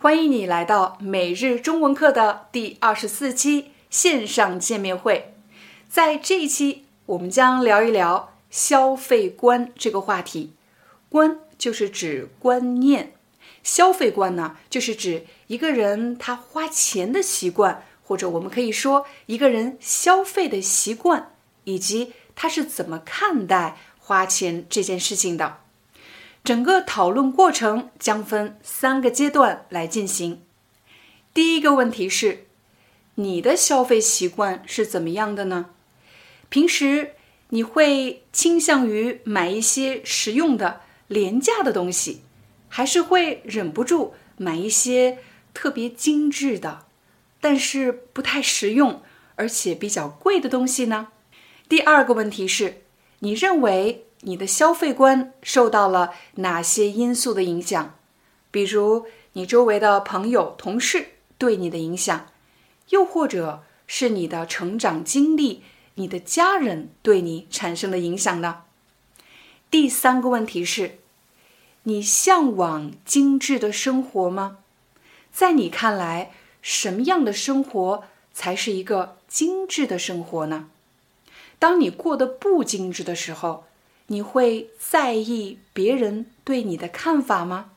欢迎你来到每日中文课的第二十四期线上见面会。在这一期，我们将聊一聊消费观这个话题。观就是指观念，消费观呢，就是指一个人他花钱的习惯，或者我们可以说一个人消费的习惯，以及他是怎么看待花钱这件事情的。整个讨论过程将分三个阶段来进行。第一个问题是，你的消费习惯是怎么样的呢？平时你会倾向于买一些实用的、廉价的东西，还是会忍不住买一些特别精致的，但是不太实用而且比较贵的东西呢？第二个问题是，你认为？你的消费观受到了哪些因素的影响？比如你周围的朋友、同事对你的影响，又或者是你的成长经历、你的家人对你产生的影响呢？第三个问题是：你向往精致的生活吗？在你看来，什么样的生活才是一个精致的生活呢？当你过得不精致的时候，你会在意别人对你的看法吗？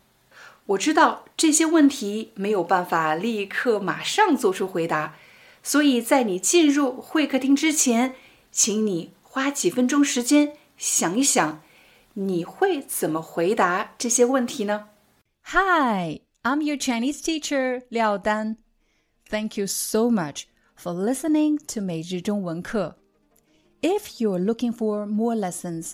我知道这些问题没有办法立刻马上做出回答，所以在你进入会客厅之前，请你花几分钟时间想一想，你会怎么回答这些问题呢？Hi, I'm your Chinese teacher 廖丹。Thank you so much for listening to 每日中文课。If you're looking for more lessons,